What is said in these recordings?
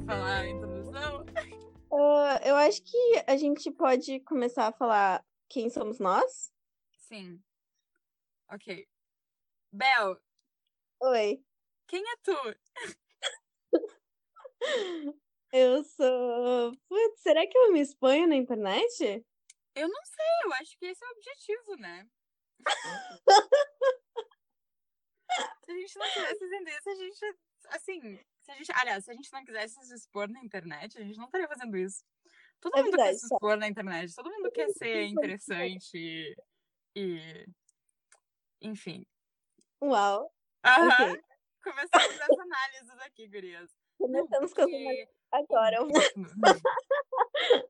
falar a introdução? Uh, eu acho que a gente pode começar a falar quem somos nós. Sim. Ok. Bel. Oi. Quem é tu? eu sou. Putz, será que eu me exponho na internet? Eu não sei, eu acho que esse é o objetivo, né? se a gente não quisesse vender, se a gente. Assim, se a gente. Aliás, se a gente não quisesse se expor na internet, a gente não estaria fazendo isso. Todo É mundo verdade, quer se expor na internet, todo mundo quer ser interessante e. e... Enfim. Uau. Aham. Ok. Começamos as análises aqui, gurias. Começamos com as Porque- agora.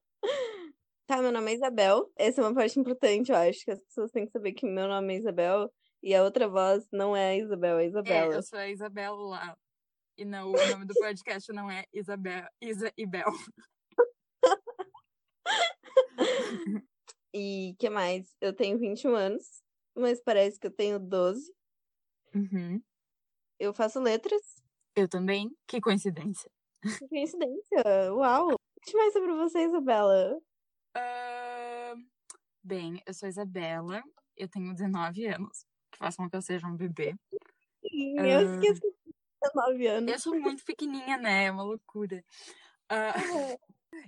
Tá, meu nome é Isabel. Essa é uma parte importante, eu acho, que as pessoas têm que saber que meu nome é Isabel e a outra voz não é a Isabel, é a É, Isabela. eu sou a Isabela. E não, o nome do podcast não é Isabel, Isa e Bel. E que mais? Eu tenho 21 anos, mas parece que eu tenho 12. Uhum. Eu faço letras. Eu também. Que coincidência. Que coincidência. Uau. Conte mais sobre você, Isabela. Ah, bem, eu sou Isabela. Eu tenho 19 anos. Que façam que eu seja um bebê. Sim, Ah. Eu esqueci que eu tenho 9 anos. Eu sou muito pequenininha, né? É uma loucura. Ah,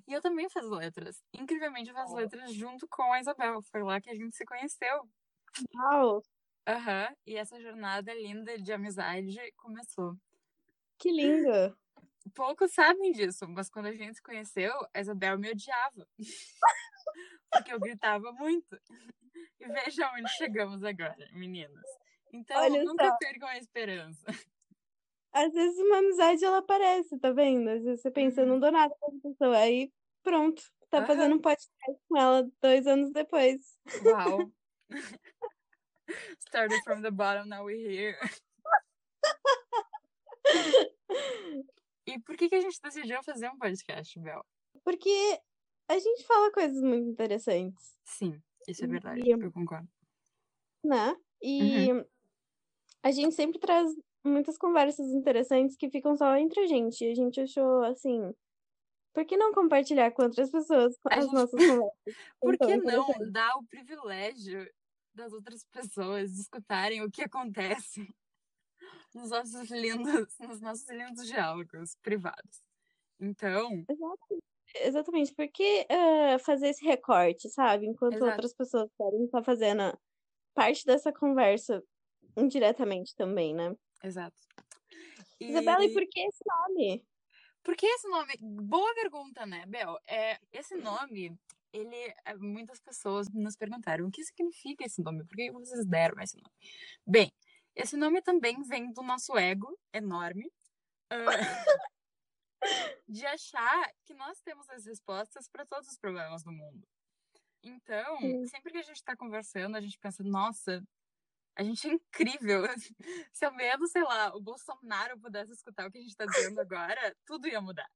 e eu também faço letras. Incrivelmente, eu faço letras junto com a Isabel. Foi lá que a gente se conheceu. Uau, Aham. E essa jornada linda de amizade começou. que lindo. Poucos sabem disso, mas quando a gente se conheceu, a Isabel me odiava. Porque eu gritava muito. E veja onde chegamos agora, meninas. Então, Olha nunca só. percam a esperança. Às vezes uma amizade ela aparece, tá vendo? Às vezes você pensa, Uhum. não dou nada pra pessoa. Aí pronto, tá Aham. fazendo um podcast com ela dois anos depois. Uau! Started from the bottom, now we're here. E por que, que a gente decidiu fazer um podcast, Bel? Porque a gente fala coisas muito interessantes, Sim, isso é verdade, E- eu concordo. né? E a gente sempre traz muitas conversas interessantes que ficam só entre a gente. A gente achou assim. Por que não compartilhar com outras pessoas as gente- nossas conversas? Por Então, que não interessante. dar o privilégio das outras pessoas escutarem o que acontece nos nossos lindos, nos nossos lindos diálogos privados? Então, Exato. Exatamente, porque eh, fazer esse recorte, sabe? Enquanto Exato. outras pessoas podem estar fazendo parte dessa conversa indiretamente também, né? Exato. E... Isabela, e por que esse nome? Por que esse nome? Boa pergunta, né, Bel? É, esse nome, ele. é, Muitas pessoas nos perguntaram o que significa esse nome, por que vocês deram esse nome? Bem, esse nome também vem do nosso ego enorme. ah, de achar que nós temos as respostas para todos os problemas do mundo. Então, sempre que a gente está conversando, a gente pensa, nossa, a gente é incrível. Se ao menos, sei lá, o Bolsonaro pudesse escutar o que a gente está dizendo agora, tudo ia mudar.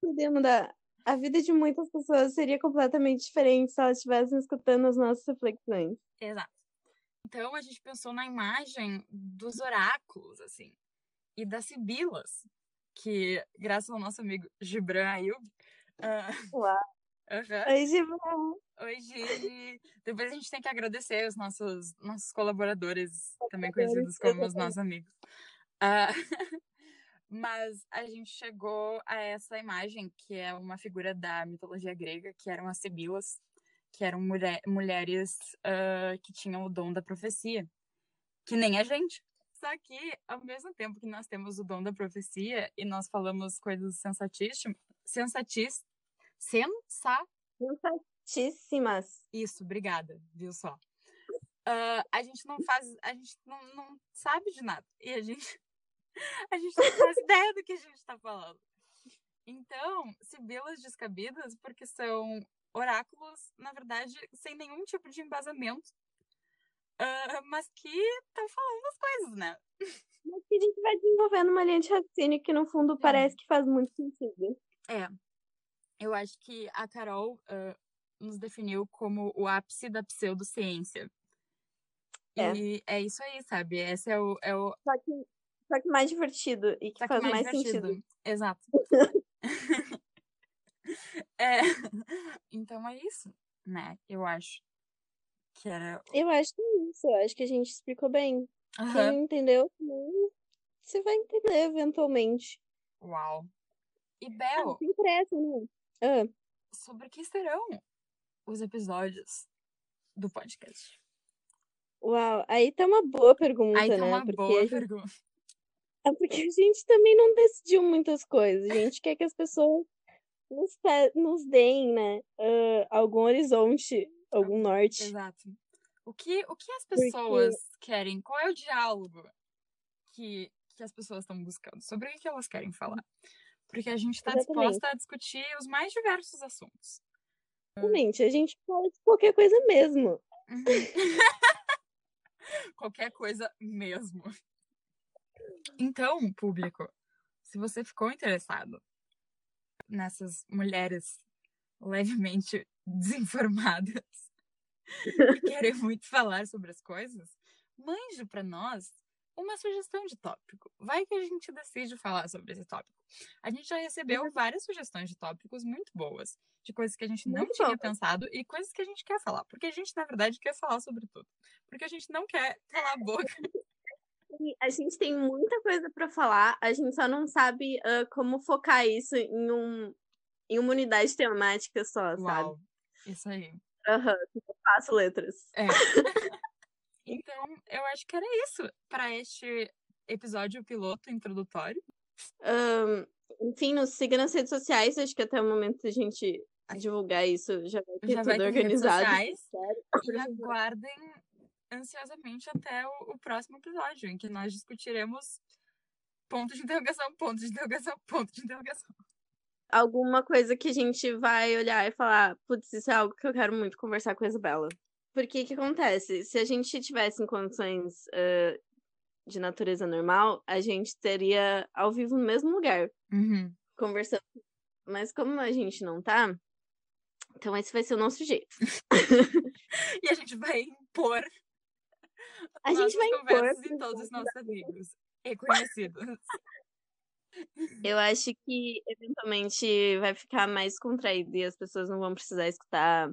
Podia mudar. A vida de muitas pessoas seria completamente diferente se elas estivessem escutando as nossas reflexões. Exato. Então a gente pensou na imagem dos oráculos, assim, e das sibilas, que, graças ao nosso amigo Gibran Ayub, ah, Uau. aham, Oi, hoje. Depois a gente tem que agradecer os nossos, nossos colaboradores, também conhecidos como os nossos amigos. Ah, mas a gente chegou a essa imagem, que é uma figura da mitologia grega, que eram as sibilas, que eram mulher, mulheres ah, que tinham o dom da profecia, que nem a gente. Só que, ao mesmo tempo que nós temos o dom da profecia e nós falamos coisas sensatíssimas, sensatis, sensa, Sensatíssimas. isso, obrigada, viu só? Ah, a gente não faz, a gente não, não sabe de nada. E a gente, a gente não faz ideia do que a gente está falando. Então, sibilas descabidas, porque são oráculos, na verdade, sem nenhum tipo de embasamento, ah, mas que estão falando as coisas, né? Mas que a gente vai desenvolvendo uma linha de raciocínio que, no fundo, parece que faz muito sentido. É. Eu acho que a Carol ah, nos definiu como o ápice da pseudociência. É. E é isso aí, sabe? Esse é o, é o Só que, só que mais divertido e que só que faz mais mais, sentido. Exato. é, então é isso, né? Eu acho que era. Eu acho que é isso. Eu acho que a gente explicou bem. Aham. Quem entendeu, você vai entender eventualmente. Uau. E Ah, Bel, pressa, né? Ah, sobre o que serão os episódios do podcast? uau, aí tá uma boa pergunta, Aí tá né? uma Porque boa gente- pergunta. É porque a gente também não decidiu muitas coisas. A gente quer que as pessoas nos, pe- nos deem, né? ah, algum horizonte, algum norte. Exato. O que, o que as Porque- pessoas querem? Qual é o diálogo que, que as pessoas estão buscando? Sobre o que elas querem falar? Porque a gente está disposta a discutir os mais diversos assuntos. Realmente, a gente fala de qualquer coisa mesmo. Uhum. Qualquer coisa mesmo. Então, público, se você ficou interessado nessas mulheres levemente desinformadas que querem muito falar sobre as coisas, mande para nós uma sugestão de tópico. Vai que a gente decide falar sobre esse tópico. A gente já recebeu várias sugestões de tópicos muito boas, de coisas que a gente não Muito tinha boas. pensado e coisas que a gente quer falar. Porque a gente, na verdade, quer falar sobre tudo. Porque a gente não quer calar a boca. A gente tem muita coisa pra falar, a gente só não sabe ah, como focar isso em, um, em uma unidade temática só, sabe? Uau, isso aí. Aham, eu faço letras. É. Então, eu acho que era isso para este episódio piloto introdutório. Ahn, enfim, nos siga nas redes sociais, acho que até o momento a gente divulgar isso já vai ter Já vai tudo ter redes organizado. sociais. Sério. E aguardem ansiosamente até o, o próximo episódio, em que nós discutiremos ponto de interrogação, ponto de interrogação, ponto de interrogação. Alguma coisa que a gente vai olhar e falar, putz, isso é algo que eu quero muito conversar com a Isabela. Porque o que acontece? Se a gente tivesse em condições ah, de natureza normal, a gente teria ao vivo no mesmo lugar, Uhum. conversando. Mas como a gente não tá, então esse vai ser o nosso jeito. E a gente vai impor A gente vai impor em todos os nossos amigos e conhecidos. Eu acho que eventualmente vai ficar mais contraído e as pessoas não vão precisar escutar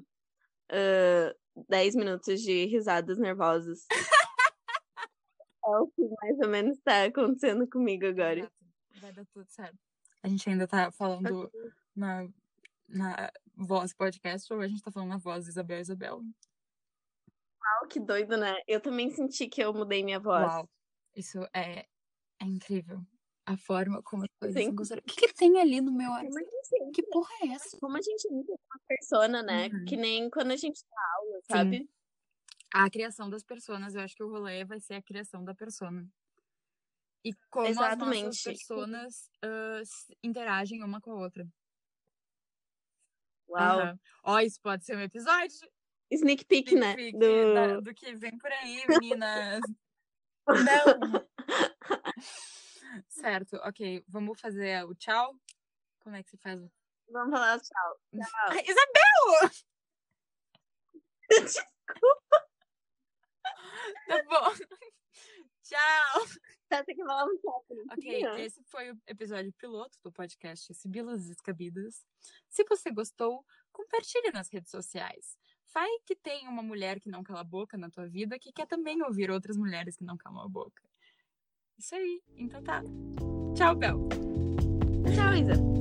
ah, 10 minutos de risadas nervosas. é o que mais ou menos tá acontecendo comigo agora. Vai dar tudo certo. A gente ainda tá falando na, na voz podcast ou a gente tá falando na voz Isabel Isabel? Uau, que doido, né? Eu também senti que eu mudei minha voz. Uau, isso é, é incrível. A forma como as coisas Sim. O que, que tem ali no meu ar? Que porra é essa? como a gente entra uma persona, né? Uhum. Que nem quando a gente dá sabe? A criação das personas, eu acho que o rolê vai ser a criação da persona. E como as Exatamente. personas ah, s- interagem uma com a outra. Uau. Aham. Ó, isso pode ser um episódio Sneak peek, sneak né? peek Do... da- do que vem por aí, meninas. Não! certo, ok. Vamos fazer o tchau? Como é que se faz o. Vamos falar tchau. Ai, Isabel! Tá bom. Tchau! Tá, tem que falar um tchau. Ok, esse foi o episódio piloto do podcast Sibilas Descabidas. Se você gostou, compartilhe nas redes sociais. Vai que tem uma mulher que não cala a boca na tua vida que quer também ouvir outras mulheres que não calam a boca. Isso aí. Então tá. Tchau, Bel. Tchau, Isa.